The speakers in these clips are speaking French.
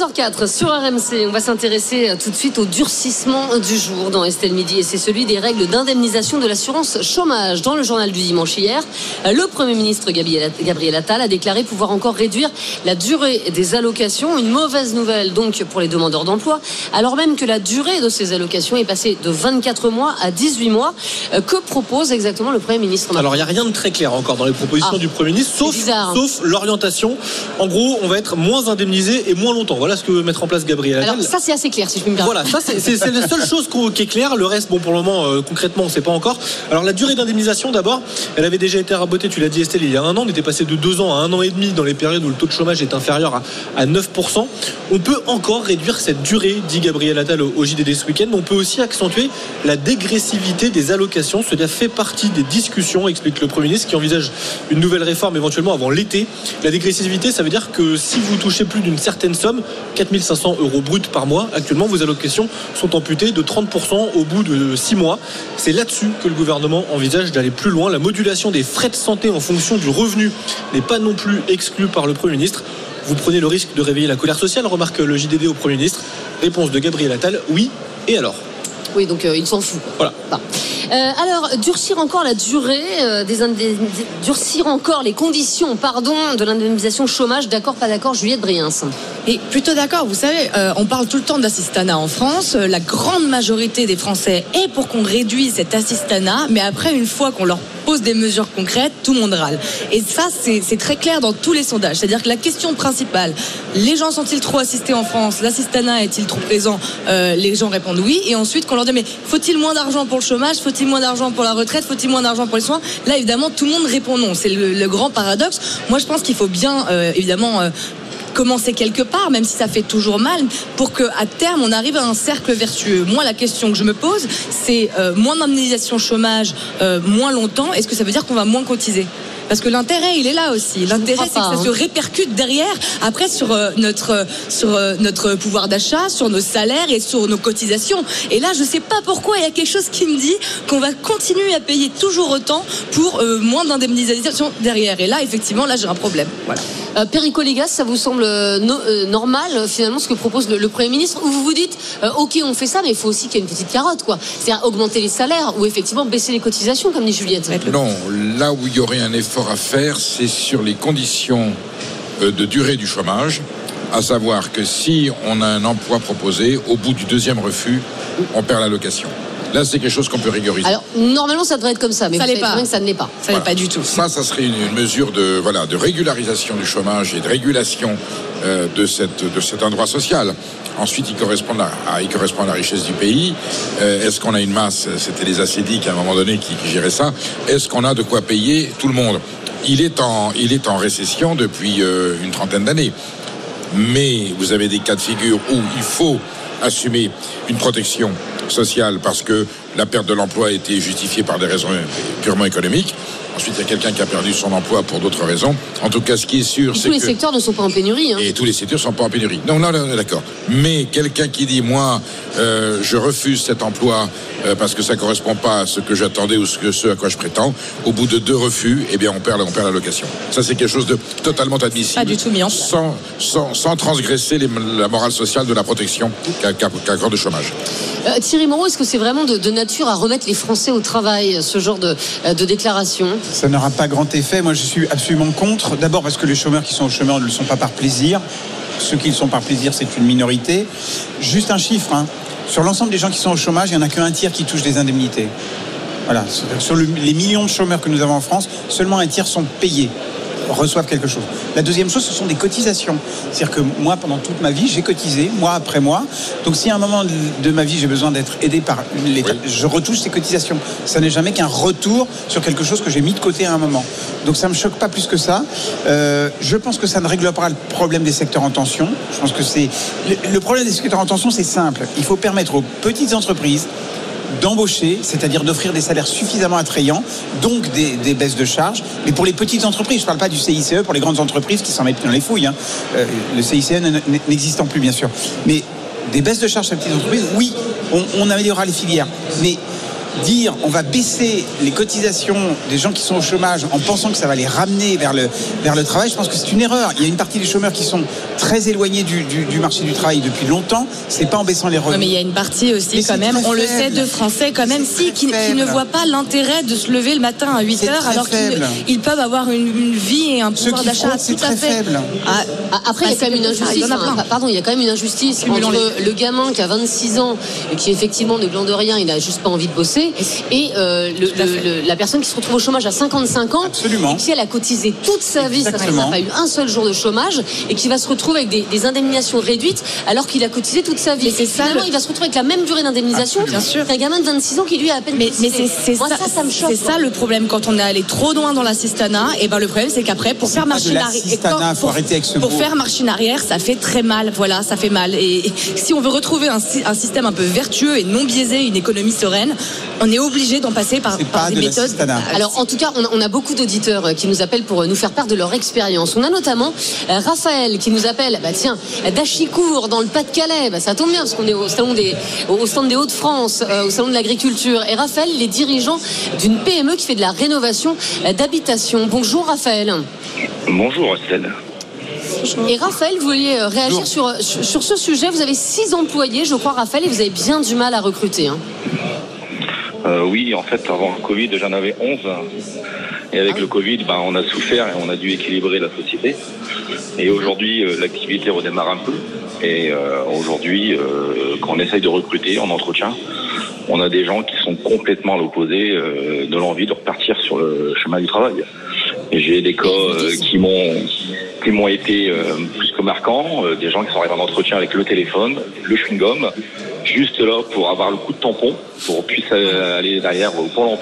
13h04 sur RMC, on va s'intéresser euh, tout de suite au durcissement du jour dans Estelle Midi et c'est celui des règles d'indemnisation de l'assurance chômage. Dans le journal du dimanche hier, euh, le Premier ministre Gabriel Attal a déclaré pouvoir encore réduire la durée des allocations. Une mauvaise nouvelle donc pour les demandeurs d'emploi, alors même que la durée de ces allocations est passée de 24 mois à 18 mois. Euh, Que propose exactement le Premier ministre Alors, il n'y a rien de très clair encore dans les propositions Ah. du Premier ministre, sauf, C'est bizarre, hein. sauf l'orientation. En gros, on va être moins indemnisé et moins longtemps. Voilà ce que veut mettre en place Gabriel Attal. Alors ça c'est assez clair si je me permettre. Voilà, ça c'est la seule chose qui est claire. Le reste, bon, pour le moment, euh, concrètement, on ne sait pas encore. Alors la durée d'indemnisation, d'abord, elle avait déjà été rabotée. Tu l'as dit, Estelle, il y a un an. On était passé de deux ans à un an et demi dans les périodes où le taux de chômage est inférieur à, à 9%. On peut encore réduire cette durée, dit Gabriel Attal au, au JDD ce week-end. On peut aussi accentuer la dégressivité des allocations. Cela fait partie des discussions, explique le Premier ministre, qui envisage une nouvelle réforme éventuellement avant l'été. La dégressivité, ça veut dire que si vous touchez plus d'une certaine somme, 4500 euros bruts par mois, actuellement, vos allocations sont amputées de 30% au bout de 6 mois. C'est là-dessus que le gouvernement envisage d'aller plus loin. La modulation des frais de santé en fonction du revenu n'est pas non plus exclue par le Premier ministre. Vous prenez le risque de réveiller la colère sociale, remarque le JDD au Premier ministre. Réponse de Gabriel Attal, oui. Et alors? Oui, donc euh, il s'en fout. Voilà. Euh, alors, durcir encore la durée euh, des durcir encore les conditions, pardon, de l'indemnisation chômage. D'accord, pas d'accord, Juliette Briens. Et plutôt d'accord, vous savez, euh, on parle tout le temps d'assistanat en France. La grande majorité des Français est pour qu'on réduise cet assistanat, mais après, une fois qu'on leur pose des mesures concrètes, tout le monde râle. Et ça, c'est très clair dans tous les sondages. C'est-à-dire que la question principale, les gens sont-ils trop assistés en France? L'assistanat est-il trop présent? Euh, Les gens répondent oui. Et ensuite, qu'on leur dit, mais faut-il moins d'argent pour le chômage? Faut-il moins d'argent pour la retraite? Faut-il moins d'argent pour les soins? Là, évidemment, tout le monde répond non. C'est le, le grand paradoxe. Moi, je pense qu'il faut bien, euh, évidemment, euh, commencer quelque part, même si ça fait toujours mal, pour que à terme on arrive à un cercle vertueux. Moi, la question que je me pose, c'est euh, moins d'indemnisation chômage, euh, moins longtemps. Est-ce que ça veut dire qu'on va moins cotiser? Parce que l'intérêt, il est là aussi. L'intérêt, c'est que ça hein. se répercute derrière, après sur euh, notre sur euh, notre pouvoir d'achat, sur nos salaires et sur nos cotisations. Et là, je sais pas pourquoi il y a quelque chose qui me dit qu'on va continuer à payer toujours autant pour euh, moins d'indemnisation derrière. Et là, effectivement, là, j'ai un problème. Voilà. Euh, Perico Légas, ça vous semble no- euh, normal, finalement, ce que propose le, le Premier ministre? Ou vous vous dites, euh, OK, on fait ça, mais il faut aussi qu'il y ait une petite carotte, quoi. C'est-à-dire augmenter les salaires ou effectivement baisser les cotisations, comme dit Juliette. Non, là où il y aurait un effort à faire, c'est sur les conditions euh, de durée du chômage, à savoir que si on a un emploi proposé, au bout du deuxième refus, on perd l'allocation. Là, c'est quelque chose qu'on peut régulariser. Alors, normalement, ça devrait être comme ça, mais Ça vous pas. que ça ne l'est pas. Ça n'est Voilà. pas du tout. Ça, ça serait une, une mesure de, voilà, de régularisation du chômage et de régulation euh, de, cette, de cet endroit social. Ensuite, il correspond à, correspond à la richesse du pays. Euh, Est-ce qu'on a une masse? C'était les acédiques à un moment donné qui, qui géraient ça. Est-ce qu'on a de quoi payer tout le monde? Il est, en, il est en récession depuis euh, une trentaine d'années. Mais vous avez des cas de figure où il faut assumer une protection sociale parce que la perte de l'emploi a été justifiée par des raisons purement économiques. Ensuite, il y a quelqu'un qui a perdu son emploi pour d'autres raisons. En tout cas, ce qui est sûr, c'est tous les que... secteurs ne sont pas en pénurie. Hein. Et tous les secteurs ne sont pas en pénurie. Non, non, non, d'accord. Mais quelqu'un qui dit, moi, euh, je refuse cet emploi euh, parce que ça ne correspond pas à ce que j'attendais ou ce, que, ce à quoi je prétends, au bout de deux refus, eh bien, on perd, on perd l'allocation. Ça, c'est quelque chose de totalement admissible. Pas du tout mis en place. Sans, sans, sans transgresser les- la morale sociale de la protection qu'a qu'a- qu'accorde le chômage. Euh, Thierry Moreau, est-ce que c'est vraiment de, de nature à remettre les Français au travail, ce genre de, de déclaration? Ça n'aura pas grand effet. Moi, je suis absolument contre. D'abord parce que les chômeurs qui sont au chômeur ne le sont pas par plaisir. Ceux qui le sont par plaisir, c'est une minorité. Juste un chiffre. hein. Sur l'ensemble des gens qui sont au chômage, il n'y en a qu'un tiers qui touche des indemnités. Voilà. Sur- Sur le- les millions de chômeurs que nous avons en France, seulement un tiers sont payés reçoivent quelque chose. La deuxième chose, ce sont des cotisations. C'est-à-dire que moi, pendant toute ma vie, j'ai cotisé, mois après mois. Donc, si à un moment de, ma vie, j'ai besoin d'être aidé par l'État, je retouche ces cotisations. Ça n'est jamais qu'un retour sur quelque chose que j'ai mis de côté à un moment. Donc, ça me choque pas plus que ça. Euh, je pense que ça ne règle pas le problème des secteurs en tension. Je pense que c'est le, le problème des secteurs en tension, c'est simple. Il faut permettre aux petites entreprises d'embaucher, c'est-à-dire d'offrir des salaires suffisamment attrayants, donc des, baisses de charges. Mais pour les petites entreprises, je ne parle pas du CICE, pour les grandes entreprises qui s'en mettent dans les fouilles. hein. Euh, le CICE n'existant plus, bien sûr. Mais des baisses de charges les petites entreprises, oui, on, on améliorera les filières. Mais dire on va baisser les cotisations des gens qui sont au chômage en pensant que ça va les ramener vers le, vers le travail, je pense que c'est une erreur. Il y a une partie des chômeurs qui sont très éloignés du, du- du marché du travail depuis longtemps. C'est pas en baissant les revenus. mais il y a une partie aussi Mais quand même, on le sait, de Français quand même, si, qui, ne voient pas l'intérêt de se lever le matin à 8 C'est heures alors qu'ils peuvent avoir une, une vie et un pouvoir d'achat tout à très fait. faible. Ah, Ah, Après, il y a quand même une injustice. hein. Pardon, il y a quand même une injustice Cumulons entre le gamin qui a 26 ans et qui effectivement ne glande rien, il n'a juste pas envie de bosser, et euh, le- le- le- la personne qui se retrouve au chômage à 55 ans, Absolument. et qui elle a cotisé toute sa vie, ça n'a pas eu un seul jour de chômage, et qui va se retrouver avec des, des indemnisations réduites alors qu'il a cotisé toute sa vie. Mais Finalement, le- il va se retrouver avec la même durée d'indemnisation Bien sûr. qu'un gamin de 26 ans qui lui a à peine Mais, cotisé. c'est ça, ça, ça me choque. c'est ça le problème quand on est allé trop loin dans l'assistanat. Et ben le problème c'est qu'après pour faire pas marche de en arrière, l'assistanat, faut arrêter avec ce pour faire arrière, ça fait très mal. Voilà, ça fait mal. Et, et si on veut retrouver un système un peu vertueux et non biaisé, une économie sereine, on est obligé d'en passer par, C'est par pas des de méthodes. Alors en tout cas, on a, on a beaucoup d'auditeurs euh, qui nous appellent pour euh, nous faire part de leur expérience. On a notamment euh, Raphaël qui nous appelle, bah tiens, d'Achicourt dans le Pas-de-Calais. Bah, ça tombe bien parce qu'on est au salon des, au au stand des Hauts-de-France, euh, au salon de l'agriculture. Et Raphaël, il est dirigeant d'une PME qui fait de la rénovation d'habitation. Bonjour Raphaël. Bonjour Estelle. Et Raphaël, vous vouliez réagir sur, sur, sur ce sujet. Vous avez six employés, je crois, Raphaël, et vous avez bien du mal à recruter. hein. Euh, oui, en fait, avant le Covid, j'en avais 11. Et avec le Covid, ben, on a souffert et on a dû équilibrer la société. Et aujourd'hui, euh, l'activité redémarre un peu. Et euh, aujourd'hui, quand on essaye de recruter en entretien, on a des gens qui sont complètement à l'opposé de l'envie de repartir sur le chemin du travail. J'ai des cas qui m'ont qui m'ont été plus que marquants, des gens qui sont arrivés en entretien avec le téléphone, le chewing-gum, juste là pour avoir le coup de tampon, pour qu'on puisse euh, aller derrière au Pôle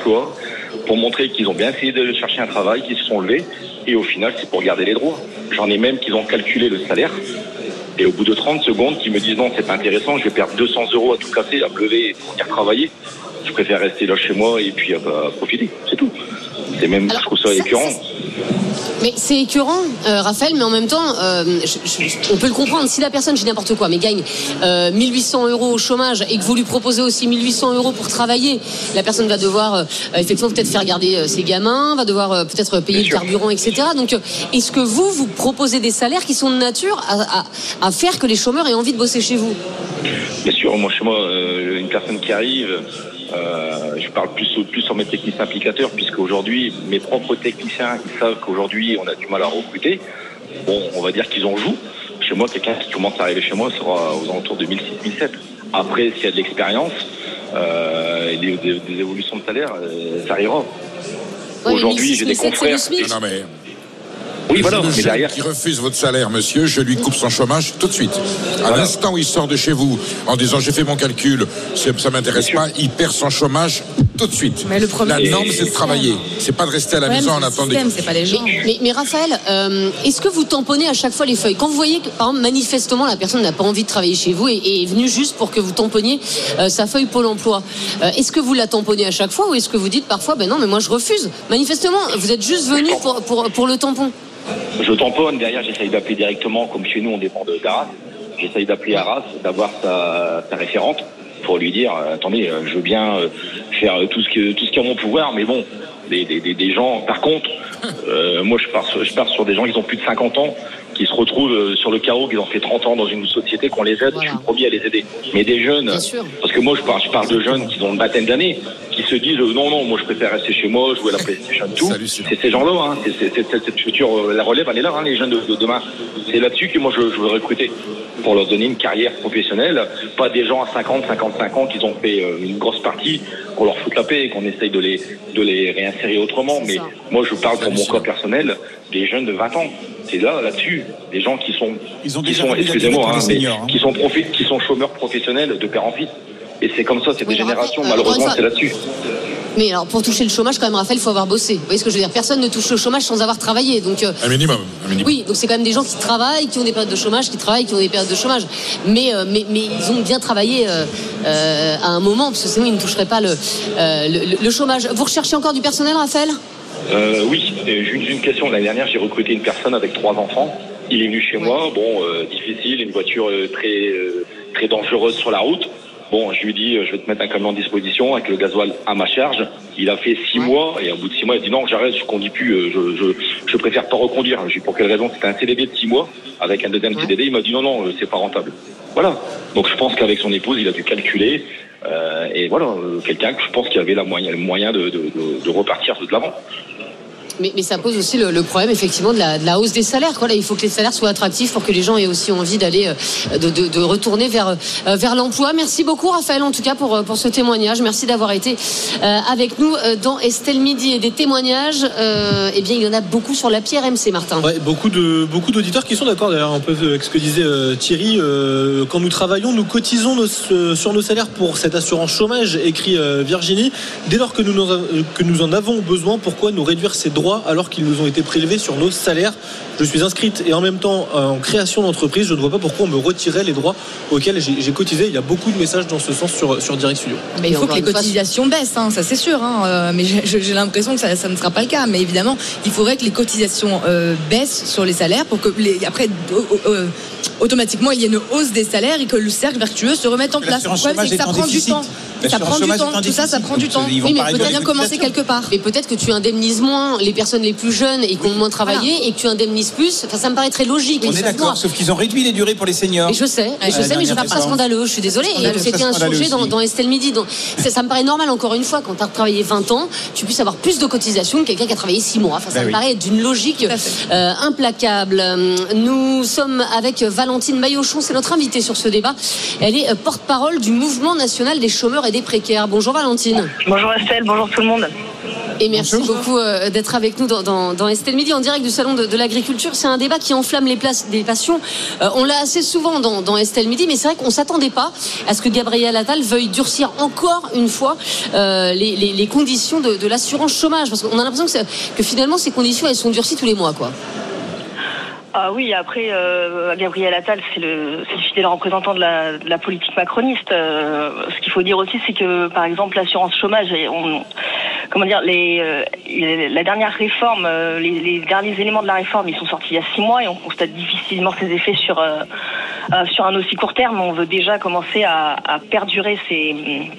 pour montrer qu'ils ont bien essayé de chercher un travail, qu'ils se sont levés, et au final c'est pour garder les droits. J'en ai même qui ont calculé le salaire, et au bout de 30 secondes, qui me disent non, c'est pas intéressant, je vais perdre 200 euros à tout casser, à me lever pour venir travailler. Je préfère rester là chez moi et puis euh, bah, profiter, c'est tout. C'est même, Alors, je trouve ça ça, écœurant. Mais c'est écœurant, euh, Raphaël, mais en même temps, euh, je- je- on peut le comprendre. Si la personne, je dis n'importe quoi, mais gagne euh, 1800 euros au chômage et que vous lui proposez aussi 1800 euros pour travailler, la personne va devoir effectivement peut-être faire garder ses gamins, va devoir peut-être payer le carburant, etc. Donc, est-ce que vous, vous proposez des salaires qui sont de nature à, à- à faire que les chômeurs aient envie de bosser chez vous? Bien sûr, moi chez moi, une personne qui arrive, euh, je parle plus, plus sur mes techniciens applicateurs, puisque aujourd'hui, mes propres techniciens, ils savent qu'aujourd'hui, on a du mal à recruter. Bon, on va dire qu'ils en jouent. Chez moi, quelqu'un qui commence à arriver chez moi sera aux alentours de 1006-1007. Après, s'il y a de l'expérience euh, et des, des- des évolutions de salaire, euh, ça arrivera. Ouais, Aujourd'hui, j'ai des 1600, c'est confrères. non, mais Oui, voilà, le mais derrière. qui refuse votre salaire, monsieur, je lui coupe son chômage tout de suite. À l'instant où il sort de chez vous en disant j'ai fait mon calcul, ça m'intéresse pas, il perd son chômage tout de suite. Mais le problème, La norme, c'est de travailler. C'est pas de rester à la maison mais en attendant. c'est pas les gens. Mais, mais Raphaël, euh, est-ce que vous tamponnez à chaque fois les feuilles? Quand vous voyez que, par exemple, manifestement, la personne n'a pas envie de travailler chez vous et, et est venue juste pour que vous tamponniez euh, sa feuille Pôle emploi, euh, est-ce que vous la tamponnez à chaque fois ou est-ce que vous dites parfois, ben non, mais moi je refuse? Manifestement, vous êtes juste venu pour, pour, pour le tampon. Je tamponne, derrière j'essaye d'appeler directement, comme chez nous on dépend de d'Arras, j'essaye d'appeler Arras, d'avoir sa, sa référente pour lui dire, euh, attendez, euh, je veux bien euh, faire tout ce que tout ce qui est en mon pouvoir, mais bon, des, des, des, des gens, par contre, euh, moi je pars, sur, je pars sur des gens qui ont plus de 50 ans, qui se retrouvent euh, sur le carreau, qui ont fait 30 ans dans une société, qu'on les aide, Voilà. je suis le premier à les aider. Mais des jeunes, parce que moi je parle, je parle de jeunes qui ont une vingtaine d'années, qui se disent euh, non, non, moi je préfère rester chez moi, jouer à la PlayStation, tout. C'est ces gens-là, hein. c'est, c'est- c'est- cette future, euh, la relève, elle est là, hein, les jeunes de, de demain. C'est là-dessus que moi je, je veux recruter pour leur donner une carrière professionnelle, pas des gens à 50, 55 ans qui ont fait une grosse partie, qu'on leur foute la paix et qu'on essaye de les, de les réinsérer autrement. C'est Mais ça. moi je parle pour mon cas personnel des jeunes de 20 ans. C'est là, là-dessus, des gens qui sont, Ils ont qui excusez-moi, hein, seniors, hein. qui sont profi- qui sont chômeurs professionnels de père en fils. Et c'est comme ça, c'est Oui, des générations. euh, Malheureusement, c'est là-dessus. Mais alors, pour toucher le chômage, quand même, Raphaël, il faut avoir bossé. Vous voyez ce que je veux dire? Personne ne touche le chômage sans avoir travaillé. Donc, euh, Un minimum. Un minimum. Oui, donc c'est quand même des gens qui travaillent, qui ont des périodes de chômage, qui travaillent, qui ont des périodes de chômage. Mais, euh, mais, mais ils ont bien travaillé euh, euh, à un moment, parce que sinon ils ne toucheraient pas le, euh, le, le chômage. Vous recherchez encore du personnel, Raphaël? Euh, oui, j'ai une, j'ai une question. L'année dernière, j'ai recruté une personne avec trois enfants. Il est venu chez moi. Bon, euh, difficile, une voiture euh, très euh, très dangereuse sur la route. Bon, je lui dis, euh, je vais te mettre un camion en disposition avec le gasoil à ma charge. Il a fait six mois et au bout de six mois, il a dit non, j'arrête, je conduis plus, euh, je, je, je préfère pas reconduire. Je lui dis pour quelle raison? C'était un CDD de six mois avec un deuxième CDD. Il m'a dit non, non, euh, c'est pas rentable. Voilà. Donc je pense qu'avec son épouse, il a dû calculer. euh, et voilà, quelqu'un que je pense qu'il avait la moyen, le moyen de, de, de, de repartir de l'avant. Mais, ça pose aussi le, problème effectivement de la, la hausse des salaires. Il faut que les salaires soient attractifs pour que les gens aient aussi envie d'aller euh, de, retourner vers, euh, vers l'emploi. Merci beaucoup Raphaël en tout cas pour, euh, ce témoignage. Merci d'avoir été avec nous dans Estelle Midi et des témoignages. Eh bien, il y en a beaucoup sur l'appli RMC, Martin. Ouais, beaucoup d'auditeurs qui sont d'accord d'ailleurs avec ce que disait Thierry. Quand nous travaillons, nous cotisons sur nos salaires pour cette assurance chômage, écrit Virginie. Dès lors que nous en avons besoin, pourquoi nous réduire ces droits alors qu'ils nous ont été prélevés sur nos salaires Je suis inscrite et en même temps euh, en création d'entreprise. Je ne vois pas pourquoi on me retirait les droits auxquels j'ai cotisé. Il y a beaucoup de messages dans ce sens sur, sur Direct Studio. Mais il faut que les cotisations baissent, hein, ça c'est sûr. hein, euh, mais j'ai- l'impression que ça, ça ne sera pas le cas. Mais évidemment, il faudrait que les cotisations euh, baissent sur les salaires pour que les, après euh, automatiquement il y ait une hausse des salaires et que le cercle vertueux se remette en place. Le problème c'est que ça prend du temps. Ça prend du temps. Tout ça, ça prend du temps. Oui, mais peut-être bien commencer quelque part. Mais peut-être que tu indemnises moins les personnes les plus jeunes et qui ont moins travaillé et que tu indemnises plus. Enfin, ça me paraît très logique. On est d'accord, sauf qu'ils ont réduit les durées pour les seniors. Et je sais, et je sais, mais je trouve pas scandaleux. Je suis désolée. C'était un sujet dans, Estelle Midi. Donc, ça, ça me paraît normal, encore une fois, quand tu as travaillé 20 ans, tu puisses avoir plus de cotisations que quelqu'un qui a travaillé 6 mois. Enfin, ça Ben me oui. paraît d'une logique euh, implacable. Nous sommes avec Valentine Maillochon, c'est notre invitée sur ce débat. Elle est euh, porte-parole du Mouvement national des chômeurs et des précaires. Bonjour Valentine. Bonjour Estelle, bonjour tout le monde. Et merci Bonjour. beaucoup euh, d'être avec nous dans, dans, dans Estelle Midi en direct du salon de, de l'agriculture. C'est un débat qui enflamme les places des passions. Euh, on l'a assez souvent dans, dans Estelle Midi, mais c'est vrai qu'on s'attendait pas à ce que Gabriel Attal veuille durcir encore une fois euh, les, les- les conditions de, de l'assurance chômage, parce qu'on a l'impression que, que finalement ces conditions elles sont durcies tous les mois, quoi. Ah oui, après, euh, Gabriel Attal, c'est le, le fidèle représentant de la, de la politique macroniste. Euh, ce qu'il faut dire aussi, c'est que, par exemple, l'assurance chômage, on, comment dire, les, euh, la dernière réforme, euh, les, les derniers éléments de la réforme, ils sont sortis il y a six mois et on constate difficilement ses effets sur, euh, euh, sur un aussi court terme. On veut déjà commencer à, à perdurer ces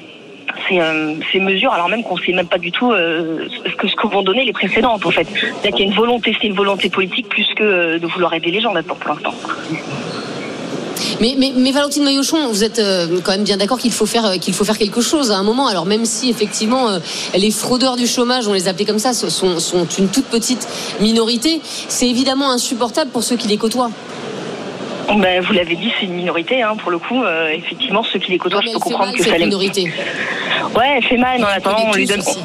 ces, euh, ces mesures, alors même qu'on sait même pas du tout euh, ce que ce vont donner les précédentes en fait. C'est-à-dire qu'il y a une volonté, c'est une volonté politique plus que euh, de vouloir aider les gens là-dedans pour l'instant. Mais, mais, Valentine Maillochon, vous êtes quand même bien d'accord qu'il faut faire qu'il faut faire quelque chose à un moment. Alors même si effectivement les fraudeurs du chômage, on les appelait comme ça, sont une toute petite minorité, c'est évidemment insupportable pour ceux qui les côtoient. Ben, vous l'avez dit, c'est une minorité hein, pour le coup. Euh, effectivement, ceux qui les côtoient, Ouais, je peux comprendre mal, que ça les. minorité. Ouais, elle fait mal, mais en attendant, on lui donne. aussi.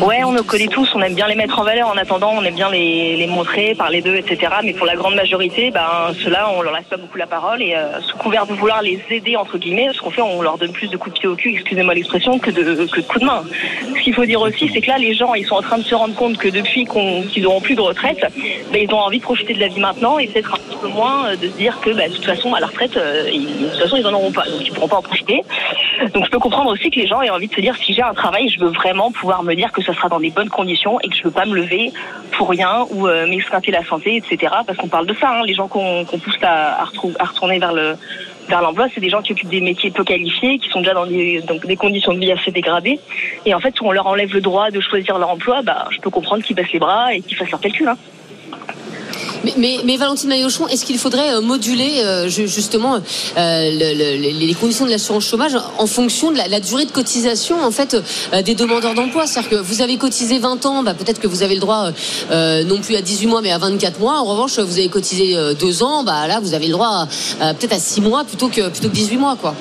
Ouais, on nous connaît tous, on aime bien les mettre en valeur. En attendant, on aime bien les, les montrer, parler d'eux, etc. Mais pour la grande majorité, ben ceux-là, on leur laisse pas beaucoup la parole et euh, sous couvert de vouloir les aider entre guillemets, ce qu'on fait, on leur donne plus de coups de pied au cul, excusez-moi l'expression, que de que de coups de main. Ce qu'il faut dire aussi, c'est que là, les gens, ils sont en train de se rendre compte que depuis qu'on qu'ils n'auront plus de retraite, ben, ils ont envie de profiter de la vie maintenant et peut-être un petit peu moins euh, de se dire que, ben, de toute façon, à la retraite, euh, ils- de toute façon, ils en auront pas, donc ils pourront pas en profiter. Donc je peux comprendre aussi que les gens aient envie de se dire si j'ai un travail, je veux vraiment pouvoir me dire que ça sera dans des bonnes conditions et que je veux pas me lever pour rien ou euh, la santé, etc. Parce qu'on parle de ça, hein, les gens qu'on pousse à, retourner vers le vers l'emploi, c'est des gens qui occupent des métiers peu qualifiés, qui sont déjà dans des, conditions de vie assez dégradées. Et en fait, si on leur enlève le droit de choisir leur emploi, bah, je peux comprendre qu'ils baissent les bras et qu'ils fassent leur calcul. Hein. Mais, mais, mais Valentine Maillochon, est-ce qu'il faudrait euh, moduler euh, ju- justement euh, le- le- les- conditions de l'assurance chômage en fonction de la, durée de cotisation en fait des demandeurs d'emploi? C'est-à-dire que vous avez cotisé 20 ans, bah, peut-être que vous avez le droit non plus à 18 mois mais à 24 mois. En revanche, vous avez cotisé 2 ans, bah là vous avez le droit peut-être à 6 mois plutôt que plutôt que 18 mois quoi.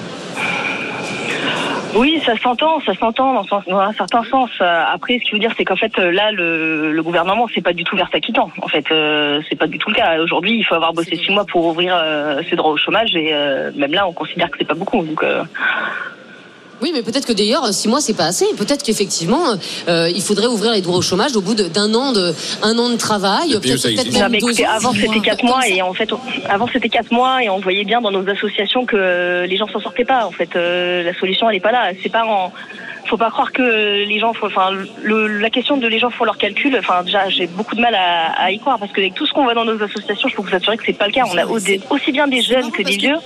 Oui, ça s'entend, ça s'entend dans, un certain sens. Euh, Après, ce qu'il veut dire, c'est qu'en fait, euh, là, le, le gouvernement, c'est pas du tout vers sa quittant. En fait, euh, c'est pas du tout le cas. Aujourd'hui, il faut avoir bossé six mois pour ouvrir euh, ses droits au chômage, et euh, même là, on considère que c'est pas beaucoup. Donc, euh, Oui, mais peut-être que d'ailleurs, six mois, c'est pas assez. Peut-être qu'effectivement, euh, il faudrait ouvrir les droits au chômage au bout d'un an de un an de travail. Peut-être avant c'était quatre mois ça. et en fait, on- avant c'était quatre mois et on voyait bien dans nos associations que les gens s'en sortaient pas. En fait, Euh, la solution elle est pas là. C'est pas en faut pas croire que les gens, faut, enfin, le- la question de les gens font leurs calculs. Enfin, déjà, j'ai beaucoup de mal à, à y croire parce que avec tout ce qu'on voit dans nos associations, je peux vous assurer que c'est pas le cas. On a aussi bien des jeunes que des vieux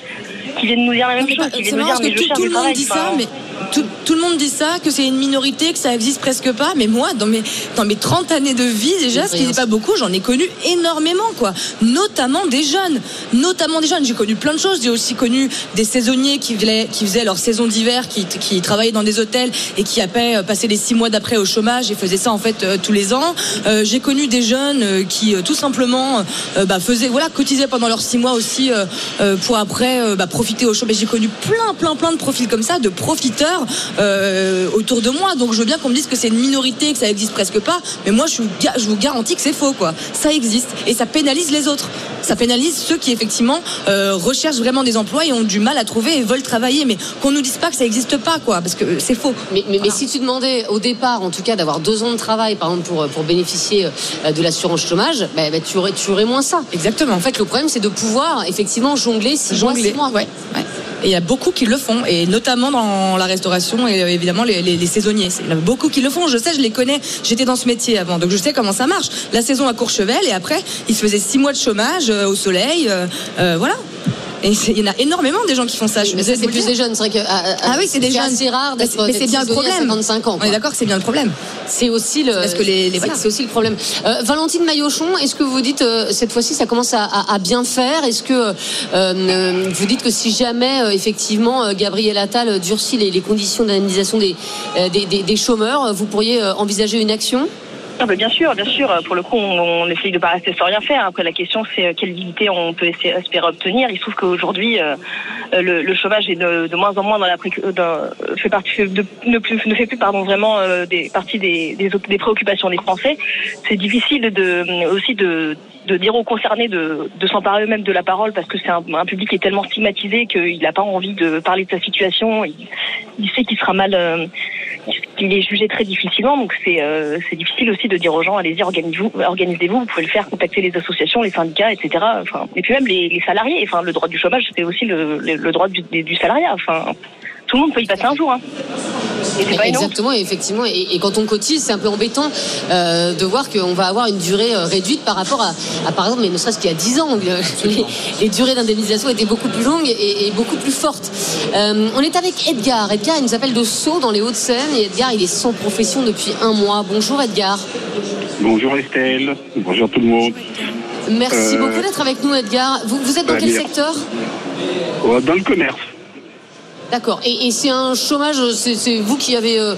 qui viennent nous dire la même chose, qui C'est viennent nous marrant dire parce mais que je tout, le monde dit ça, Enfin, mais tout, tout le monde dit ça, que c'est une minorité, que ça existe presque pas. Mais moi, dans mes, dans mes 30 années de vie, déjà, ce qui n'est pas beaucoup, j'en ai connu énormément, quoi. Notamment des jeunes. Notamment des jeunes. J'ai connu plein de choses. J'ai aussi connu des saisonniers qui faisaient, qui faisaient leur saison d'hiver, qui, qui travaillaient dans des hôtels et qui après euh, passaient les six mois d'après au chômage et faisaient ça, en fait, euh, tous les ans. Euh, J'ai connu des jeunes qui, tout simplement, euh, bah, faisaient, voilà, cotisaient pendant leurs six mois aussi pour après euh, bah, profiter au chômage. J'ai connu plein, plein, plein de profils comme ça, de profiteurs euh, autour de moi. Donc je veux bien qu'on me dise que c'est une minorité, que ça existe presque pas, mais moi je, vous garantis que c'est faux, quoi. Ça existe et ça pénalise les autres. Ça pénalise ceux qui effectivement euh, recherchent vraiment des emplois et ont du mal à trouver et veulent travailler, mais qu'on nous dise pas que ça existe pas, quoi, parce que c'est faux. Mais, mais, mais si tu demandais au départ, en tout cas, d'avoir deux ans de travail, par exemple, pour, pour bénéficier euh, de l'assurance chômage, ben, ben, tu, aurais, tu aurais moins ça. Exactement. En fait, le problème, c'est de pouvoir effectivement jongler six mois, Jongler, six mois. ouais, Et il y a beaucoup qui le font, et notamment dans la restauration et euh, évidemment les, saisonniers. Il y a beaucoup qui le font. Je sais, je les connais. J'étais dans ce métier avant, donc je sais comment ça marche. La saison à Courchevel, et après, ils se faisaient six mois de chômage euh, au soleil. euh, voilà. Et c'est- il y en a énormément des gens qui font ça. Je Mais ça, c'est plus des jeunes. C'est vrai que ah, Ah oui, c'est des jeunes. assez rare Mais d'être c'est- mais c'est bien le problème. 55 ans. On est d'accord c'est bien le problème. C'est aussi le. parce que les- les- c'est- voilà. C'est aussi le problème. Euh, Valentine Maillochon, est-ce que vous dites euh, cette fois-ci ça commence à, à- à bien faire? Est-ce que euh, euh, vous dites que si jamais euh, effectivement euh, Gabriel Attal durcit les, les conditions d'indemnisation des, euh, des, des- des chômeurs, euh, vous pourriez euh, envisager une action? Ah bien sûr, bien sûr. Pour le coup, on, essaye de pas rester sans rien faire. Après, la question, c'est euh, quelle dignité on peut espérer obtenir. Il se trouve qu'aujourd'hui, euh, euh, le, le chômage est de, moins en moins dans la dans- fait partie ne, ne fait plus pardon vraiment des partie des, préoccupations des Français. C'est difficile de aussi de dire aux concernés de, s'emparer eux-mêmes de la parole parce que c'est un, public qui est tellement stigmatisé qu'il n'a pas envie de parler de sa situation. Il, sait qu'il sera mal, qu'il est jugé très difficilement. Donc c'est euh, difficile aussi de dire aux gens allez-y organisez-vous, organisez-vous. Vous pouvez le faire, contacter les associations, les syndicats, etc. Et puis même les, les salariés. Enfin, le droit du chômage c'est aussi le, le, le droit du, du salariat. Enfin, tout le monde peut y passer un jour. Hein. Et pas. Exactement, et effectivement. Et, et quand on cotise, c'est un peu embêtant euh, de voir qu'on va avoir une durée euh, réduite par rapport à, à, par exemple, mais ne serait-ce qu'il y a 10 ans, où le- les, les durées d'indemnisation étaient beaucoup plus longues et, et beaucoup plus fortes. Euh, on est avec Edgar. Edgar, il nous appelle de Sceaux, dans les Hauts-de-Seine. Et Edgar, il est sans profession depuis un mois. Bonjour Edgar. Bonjour Estelle, bonjour tout le monde. Merci Euh, beaucoup d'être avec nous, Edgar. Vous, vous êtes dans bah, quel secteur? Dans le commerce. D'accord. Et, et c'est un chômage, c'est vous qui avez, euh,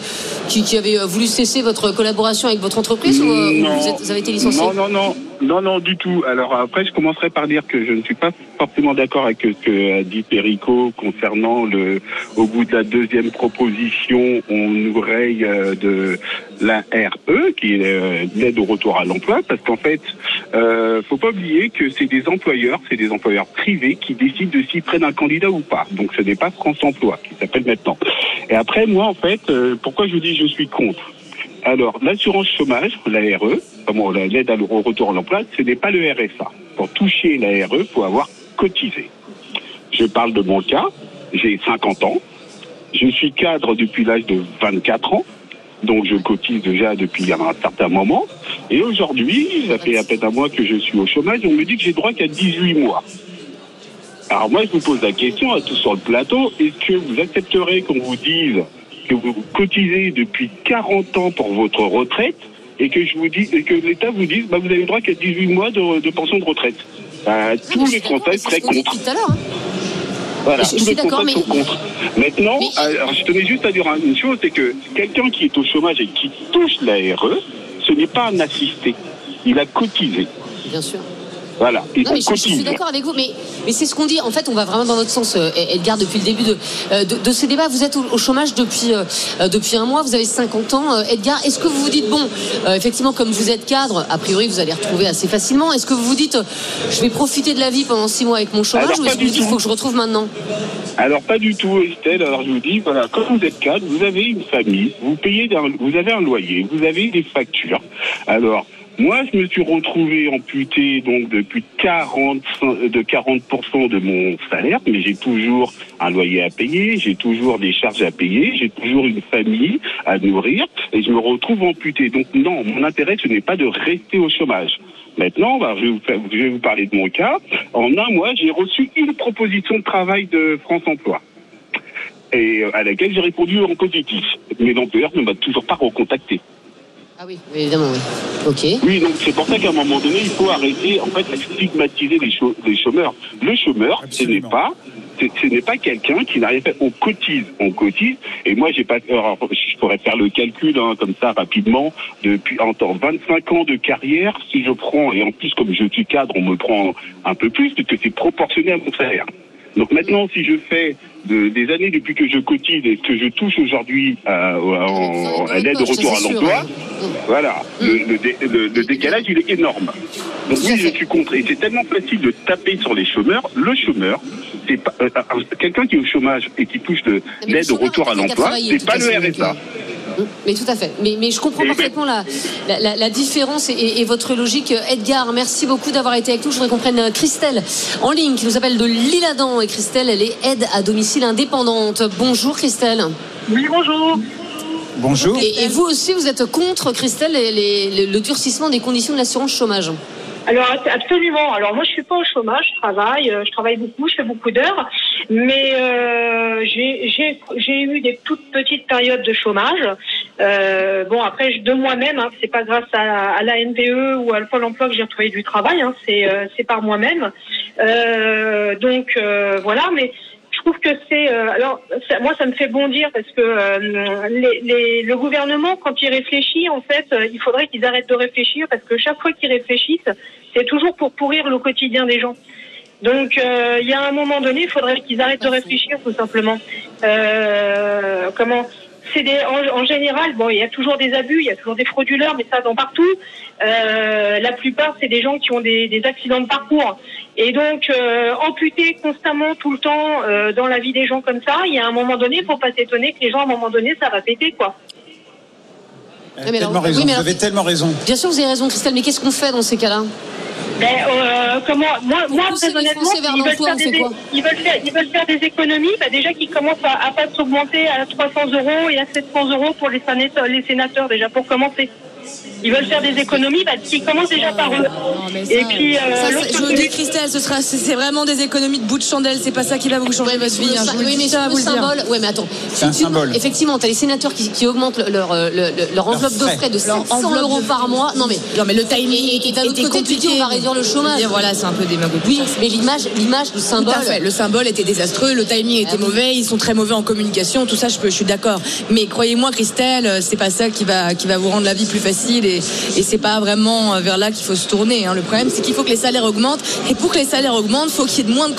qui, qui avez euh, voulu cesser votre collaboration avec votre entreprise ou, euh, ou vous, êtes- vous avez été licencié? Non, non, non, non, non, du tout. Alors après, je commencerai par dire que je ne suis pas forcément d'accord avec ce que a dit Perico concernant le, au bout de la deuxième proposition, on nous raye euh, de la RE, qui est euh, l'aide au retour à l'emploi, parce qu'en fait, euh, faut pas oublier que c'est des employeurs, c'est des employeurs privés qui décident de s'ils prennent un candidat ou pas. Donc ce n'est pas France Emploi qui s'appelle maintenant. Et après, moi, en fait, euh, pourquoi je vous dis je suis contre? Alors, l'assurance chômage, la RE, comment la- l'aide au retour à l'emploi, ce n'est pas le RSA. Pour toucher la RE, faut avoir cotisé. Je parle de mon cas, j'ai 50 ans, je suis cadre depuis l'âge de 24 ans, donc je cotise déjà depuis un certain moment. Et aujourd'hui, ça fait à peine un mois que je suis au chômage, on me dit que j'ai droit qu'à 18 mois. Alors moi, je vous pose la question à tous sur le plateau, est-ce que vous accepterez qu'on vous dise que vous cotisez depuis 40 ans pour votre retraite et que je vous dis et que l'État vous dise bah, vous avez droit qu'à 18 mois de, de pension de retraite Bah, Tous les Français seraient contre. tout à l'heure. hein. Voilà, Je- je tous suis les d'accord, Français mais- sont contre. Maintenant, alors, je tenais juste à dire une chose, c'est que quelqu'un qui est au chômage et qui touche la RE, ce n'est pas un assisté. Il a cotisé. Bien sûr. Voilà. Et Non, on mais je, je suis d'accord avec vous, mais, mais c'est ce qu'on dit. En fait, on va vraiment dans notre sens, euh, Edgar, depuis le début de, euh, de, de ce débat. Vous êtes au, au chômage depuis, euh, depuis un mois, vous avez 50 ans. Edgar, est-ce que vous vous dites, bon, euh, effectivement, comme vous êtes cadre, a priori, vous allez retrouver assez facilement. Est-ce que vous vous dites, je vais profiter de la vie pendant 6 mois avec mon chômage, Alors, ou est-ce que vous dites, il faut que je retrouve maintenant? Alors pas du tout, Estelle. Alors je vous dis, voilà, quand vous êtes cadre, vous avez une famille, vous payez, vous avez un loyer, vous avez des factures. Alors Moi, je me suis retrouvé amputé donc de plus de 40 de 40% de mon salaire, mais j'ai toujours un loyer à payer, j'ai toujours des charges à payer, j'ai toujours une famille à nourrir et je me retrouve amputé. Donc non, mon intérêt ce n'est pas de rester au chômage. Maintenant, bah, je, vais vous je vais vous parler de mon cas. En un mois, j'ai reçu une proposition de travail de France Emploi et euh, à laquelle j'ai répondu en positif. Mais l'employeur ne m'a toujours pas recontacté. Ah oui, oui, évidemment, oui. Ok. Oui, donc c'est pour ça qu'à un moment donné, il faut arrêter en fait de stigmatiser les, les chômeurs. Le chômeur, ce n'est pas ce n'est pas quelqu'un qui n'a rien fait. On cotise, on cotise. Et moi, j'ai pas. alors, je pourrais faire le calcul hein, comme ça rapidement. Depuis en temps 25 ans de carrière, si je prends et en plus comme je suis cadre, on me prend un peu plus parce que c'est proportionné à mon salaire. Donc maintenant, si je fais de- des années depuis que je cotise et que je touche aujourd'hui euh, à l'aide au retour à l'emploi, voilà, le, le le- le décalage il est énorme. Donc oui, je suis contre. Et c'est tellement facile de taper sur les chômeurs. Le chômeur, c'est pas euh, euh, quelqu'un qui est au chômage et qui touche de l'aide au retour à l'emploi, de c'est pas le RSA. Euh, Mais tout à fait. Mais, mais je comprends Et parfaitement la, la, la- la différence et, et votre logique. Edgar, merci beaucoup d'avoir été avec nous. Je voudrais qu'on prenne euh, Christelle en ligne qui nous appelle de l'Île-Adam. Et Christelle, elle est aide à domicile indépendante. Bonjour Christelle. Oui, bonjour. Bonjour. Et, et vous aussi, vous êtes contre, Christelle, les- les- le, le durcissement des conditions de l'assurance chômage Alors absolument. Alors moi je suis pas au chômage, je travaille, euh, je travaille beaucoup, je fais beaucoup d'heures, mais euh, j'ai eu des toutes petites périodes de chômage. Euh, bon après de moi-même, hein, c'est pas grâce à, à la NPE ou à le Pôle Emploi que j'ai retrouvé du travail, hein, c'est euh, par moi-même. Euh, donc euh, voilà, mais trouve que c'est euh, alors ça- moi ça me fait bondir parce que euh, les, les- le gouvernement quand il réfléchit en fait euh, il faudrait qu'ils arrêtent de réfléchir parce que chaque fois qu'ils réfléchissent c'est toujours pour pourrir le quotidien des gens. Donc euh, il y a un moment donné il faudrait qu'ils arrêtent de réfléchir tout simplement. Euh, comment c'est des, en, en général, bon, il y a toujours des abus, il y a toujours des frauduleurs, mais ça dans partout. Euh, la plupart, c'est des gens qui ont des, des accidents de parcours. Et donc, euh, amputer constamment tout le temps euh, dans la vie des gens comme ça, il y a un moment donné, faut pas s'étonner que les gens, à un moment donné, ça va péter, quoi. Elle a tellement raison. oui, mais Vous avez tellement raison. Bien sûr, vous avez raison, Christelle, mais qu'est-ce qu'on fait dans ces cas-là? Mais euh, comment Moi, moi très honnêtement, ils veulent, faire des, ils veulent faire, ils veulent faire des économies. Bah, déjà qu'ils commencent à, à pas s'augmenter à 300 euros et à 700 euros pour les sénateurs déjà pour commencer. Ils veulent faire des économies, bah, qu'ils commencent déjà par eux. Non, ça, Et puis, euh, ça, je vous dis, Christelle, ce sera, c'est vraiment des économies de bout de chandelle. C'est pas ça qui va vous changer votre vie. hein, je vous le oui, dis mais ça, vous le le dire. symbole. Ouais, mais attends. C'est un Tu- symbole. Effectivement, tu as les sénateurs qui, qui augmentent leur, euh, le- le- leur enveloppe de frais. de Leur 700 enveloppe euros de- par mois. Non, mais. Non, mais le timing Et- et d'un autre côté, tu dis, on va réduire le chômage. Et voilà, c'est un peu démagogique. Oui, mais l'image, l'image du Tout symbole. à fait. Le symbole était désastreux, le timing était Ah oui. mauvais, ils sont très mauvais en communication, tout ça, je, peux, je suis d'accord. Mais croyez-moi, Christelle, c'est pas ça qui va, qui va vous rendre la vie plus facile et, c'est pas vraiment euh, vers là qu'il faut se tourner. hein. Le problème, c'est qu'il faut que les salaires augmentent et pour que les salaires augmentent, faut qu'il y ait moins de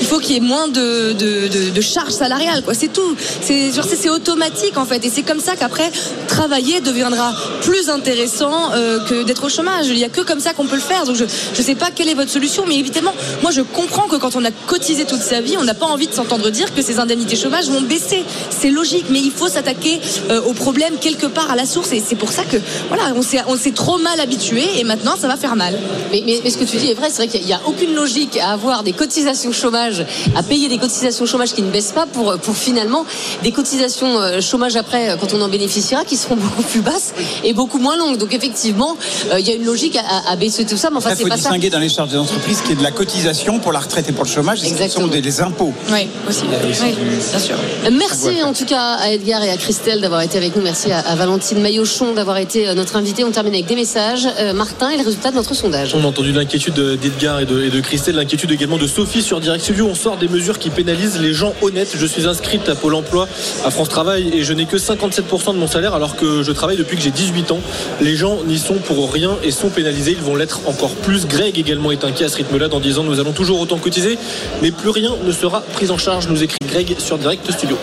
il faut qu'il y ait moins de, charges salariales, quoi. C'est tout. C'est automatique en fait et c'est comme ça qu'après travailler deviendra plus intéressant euh, que d'être au chômage. Il y a que comme ça qu'on peut le faire. Donc je, je sais pas quelle est votre solution, mais évidemment, moi je comprends que quand on a cotisé toute sa vie, on n'a pas envie de s'entendre dire que ces indemnités chômage vont baisser. C'est logique, mais il faut s'attaquer euh, au problème quelque part à la source. Et c'est pour ça que voilà, on s'est, trop mal habitué et maintenant ça va faire mal. Mais, mais, mais ce que tu dis est vrai, c'est vrai qu'il n'y a, aucune logique à avoir des cotisations chômage, à payer des cotisations chômage qui ne baissent pas pour, pour finalement des cotisations euh, chômage après, euh, quand on en bénéficiera, qui seront beaucoup plus basses et beaucoup moins longues. Donc effectivement, euh, il y a une logique à, à- baisser tout ça, mais enfin, Il c'est faut pas ça. distinguer dans les charges des entreprises qui est de la cotisation pour la retraite et pour le chômage, et ce sont des, des impôts. Oui, aussi. Oui, bien sûr. Merci en tout cas à Edgar et à Christelle d'avoir été avec nous. Merci à, à Valentine Maillochon d'avoir été euh, notre invitée. On termine avec des messages. Euh, Martin et le résultat de notre sondage. On a entendu l'inquiétude d'Edgar et de, et de Christelle, l'inquiétude également de Sophie sur Direct Studio. On sort des mesures qui pénalisent les gens honnêtes. Je suis inscrite à Pôle emploi, à France Travail, et je n'ai que 57% de mon salaire alors que je travaille depuis que j'ai 18 ans. Les gens n'y sont pour rien et sont pénalisés. Ils vont l'être encore plus. Greg également est inquiet à ce rythme-là en disant nous allons toujours autant cotiser, mais plus rien ne sera pris en charge, nous écrit Greg sur Direct Studio.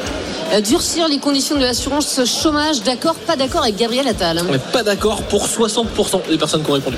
Durcir les conditions de l'assurance chômage, d'accord, pas d'accord avec Gabriel Attal. Pas d'accord pour 60% des personnes qui ont répondu.